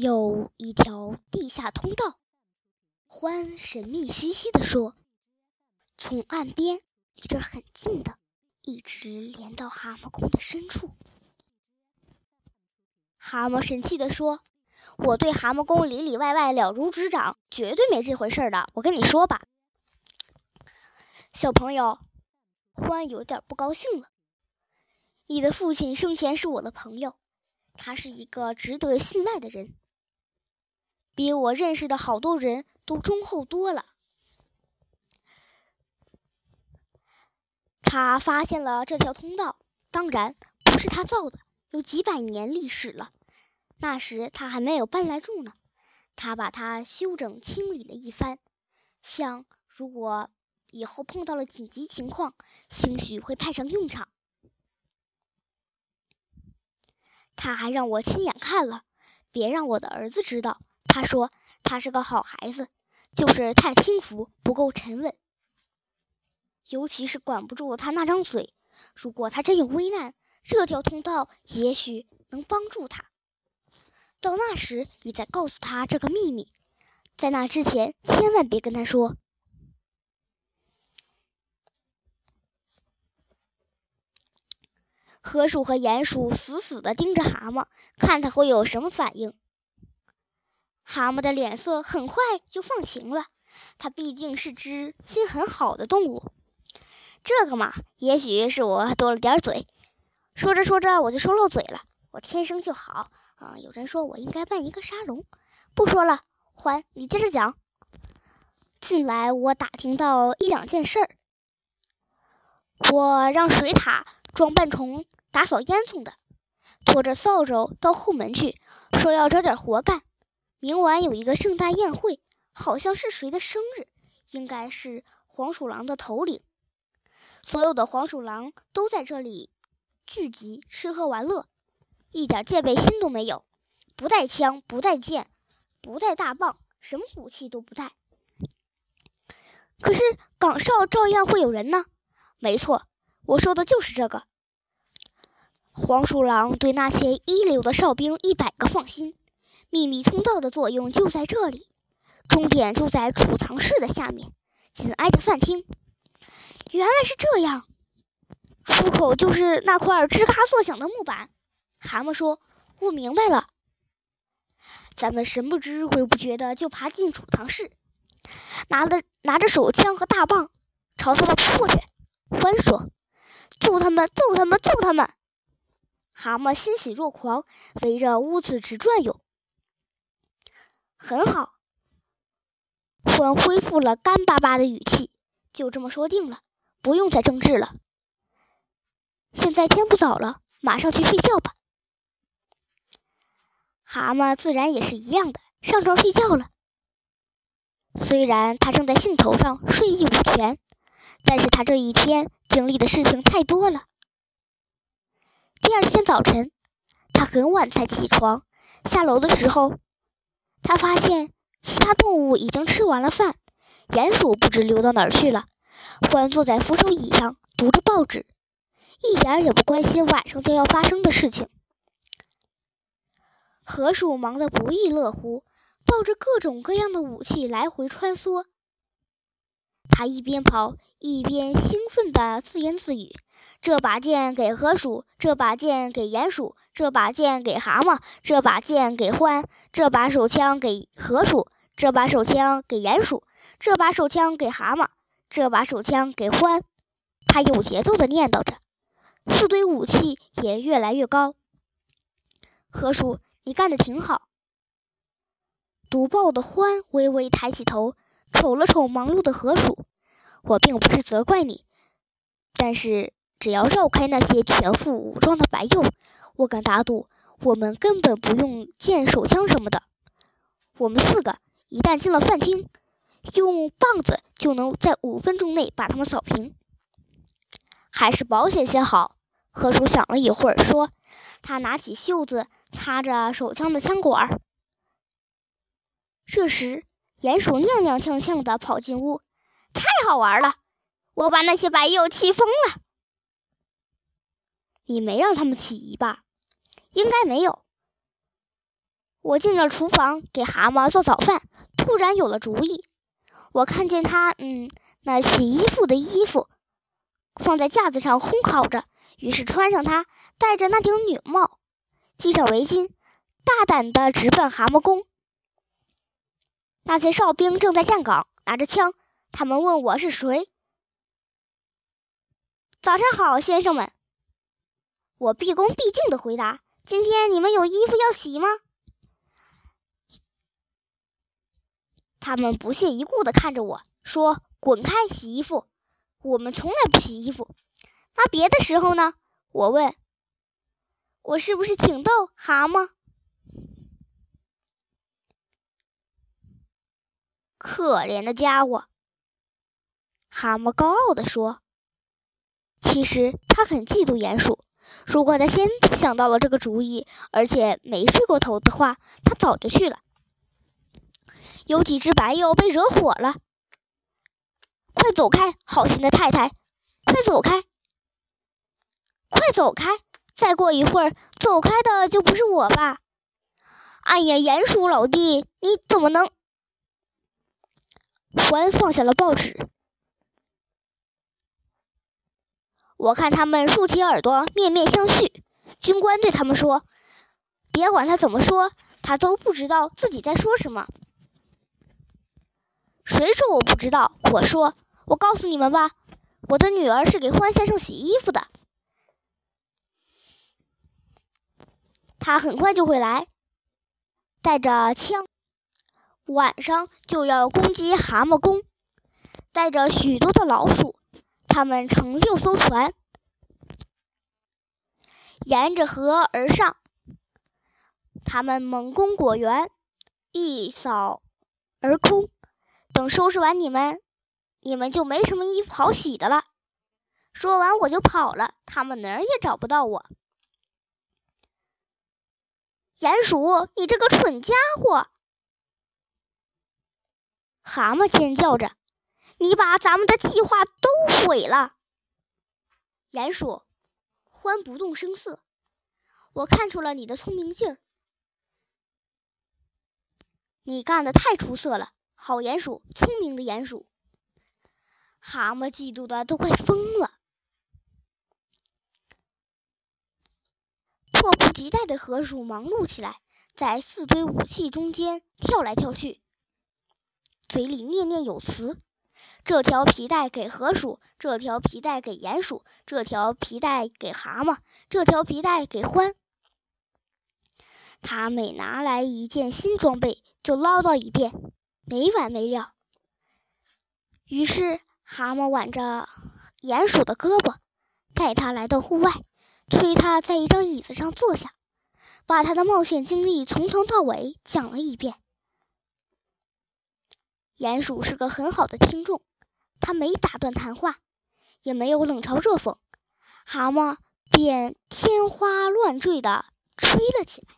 有一条地下通道。欢神秘兮兮地说：“从岸边离这很近的，一直连到蛤蟆宫的深处。”蛤蟆神气地说：“我对蛤蟆宫里里外外了如指掌，绝对没这回事的。我跟你说吧，小朋友。”欢有点不高兴了。你的父亲生前是我的朋友，他是一个值得信赖的人。比我认识的好多人都忠厚多了。他发现了这条通道，当然不是他造的，有几百年历史了。那时他还没有搬来住呢。他把它修整清理了一番，想如果以后碰到了紧急情况，兴许会派上用场。他还让我亲眼看了，别让我的儿子知道。他说：“他是个好孩子，就是太轻浮，不够沉稳。尤其是管不住他那张嘴。如果他真有危难，这条通道也许能帮助他。到那时，你再告诉他这个秘密。在那之前，千万别跟他说。”河鼠和鼹鼠死死地盯着蛤蟆，看他会有什么反应。蛤蟆的脸色很快就放晴了，它毕竟是只心很好的动物。这个嘛，也许是我多了点嘴。说着说着，我就说漏嘴了。我天生就好啊！有人说我应该扮一个沙龙。不说了，欢，你接着讲。近来我打听到一两件事儿。我让水獭装扮成打扫烟囱的，拖着扫帚到后门去，说要找点活干。明晚有一个盛大宴会，好像是谁的生日，应该是黄鼠狼的头领。所有的黄鼠狼都在这里聚集，吃喝玩乐，一点戒备心都没有，不带枪，不带剑，不带大棒，什么武器都不带。可是岗哨照样会有人呢。没错，我说的就是这个。黄鼠狼对那些一流的哨兵一百个放心。秘密通道的作用就在这里，终点就在储藏室的下面，紧挨着饭厅。原来是这样，出口就是那块吱嘎作响的木板。蛤蟆说：“我明白了。”咱们神不知鬼不觉的就爬进储藏室，拿着拿着手枪和大棒，朝他们扑过去。欢说：“揍他们！揍他们！揍他们！”蛤蟆欣喜若狂，围着屋子直转悠。很好，欢恢复了干巴巴的语气。就这么说定了，不用再争执了。现在天不早了，马上去睡觉吧。蛤蟆自然也是一样的，上床睡觉了。虽然他正在兴头上，睡意无全，但是他这一天经历的事情太多了。第二天早晨，他很晚才起床，下楼的时候。他发现其他动物已经吃完了饭，鼹鼠不知溜到哪儿去了。欢坐在扶手椅上读着报纸，一点也不关心晚上将要发生的事情。河鼠忙得不亦乐乎，抱着各种各样的武器来回穿梭。他一边跑一边兴奋地自言自语：“这把剑给河鼠，这把剑给鼹鼠。”这把剑给蛤蟆，这把剑给獾，这把手枪给河鼠，这把手枪给鼹鼠，这把手枪给蛤蟆，这把手枪给獾。他有节奏地念叨着，四堆武器也越来越高。河鼠，你干得挺好。读报的獾微微抬起头，瞅了瞅忙碌的河鼠。我并不是责怪你，但是只要绕开那些全副武装的白鼬。我敢打赌，我们根本不用剑、手枪什么的。我们四个一旦进了饭厅，用棒子就能在五分钟内把他们扫平。还是保险些好。河鼠想了一会儿，说：“他拿起袖子擦着手枪的枪管。”这时，鼹鼠踉踉跄跄地跑进屋：“太好玩了！我把那些白鼬气疯了。你没让他们起疑吧？”应该没有。我进了厨房给蛤蟆做早饭，突然有了主意。我看见他，嗯，那洗衣服的衣服放在架子上烘烤着，于是穿上它，戴着那顶女帽，系上围巾，大胆地直奔蛤蟆宫。那些哨兵正在站岗，拿着枪，他们问我是谁。早上好，先生们。我毕恭毕敬地回答：“今天你们有衣服要洗吗？”他们不屑一顾地看着我说：“滚开，洗衣服！我们从来不洗衣服。那别的时候呢？”我问。“我是不是挺逗，蛤蟆？”可怜的家伙，蛤蟆高傲地说。其实他很嫉妒鼹鼠。如果他先想到了这个主意，而且没睡过头的话，他早就去了。有几只白鼬被惹火了，快走开！好心的太太，快走开！快走开！再过一会儿，走开的就不是我吧？哎呀，鼹鼠老弟，你怎么能……欢放下了报纸。我看他们竖起耳朵，面面相觑。军官对他们说：“别管他怎么说，他都不知道自己在说什么。”谁说我不知道？我说：“我告诉你们吧，我的女儿是给欢先生洗衣服的，他很快就会来，带着枪，晚上就要攻击蛤蟆宫，带着许多的老鼠。”他们乘六艘船，沿着河而上。他们猛攻果园，一扫而空。等收拾完你们，你们就没什么衣服好洗的了。说完，我就跑了。他们哪儿也找不到我。鼹鼠，你这个蠢家伙！蛤蟆尖叫着。你把咱们的计划都毁了，鼹鼠，欢不动声色。我看出了你的聪明劲儿，你干的太出色了，好鼹鼠，聪明的鼹鼠。蛤蟆嫉妒的都快疯了，迫不及待的河鼠忙碌起来，在四堆武器中间跳来跳去，嘴里念念有词。这条皮带给河鼠，这条皮带给鼹鼠，这条皮带给蛤蟆，这条皮带给獾。他每拿来一件新装备，就唠叨一遍，没完没了。于是，蛤蟆挽着鼹鼠的胳膊，带他来到户外，催他在一张椅子上坐下，把他的冒险经历从头到尾讲了一遍。鼹鼠是个很好的听众。他没打断谈话，也没有冷嘲热讽，蛤蟆便天花乱坠的吹了起来。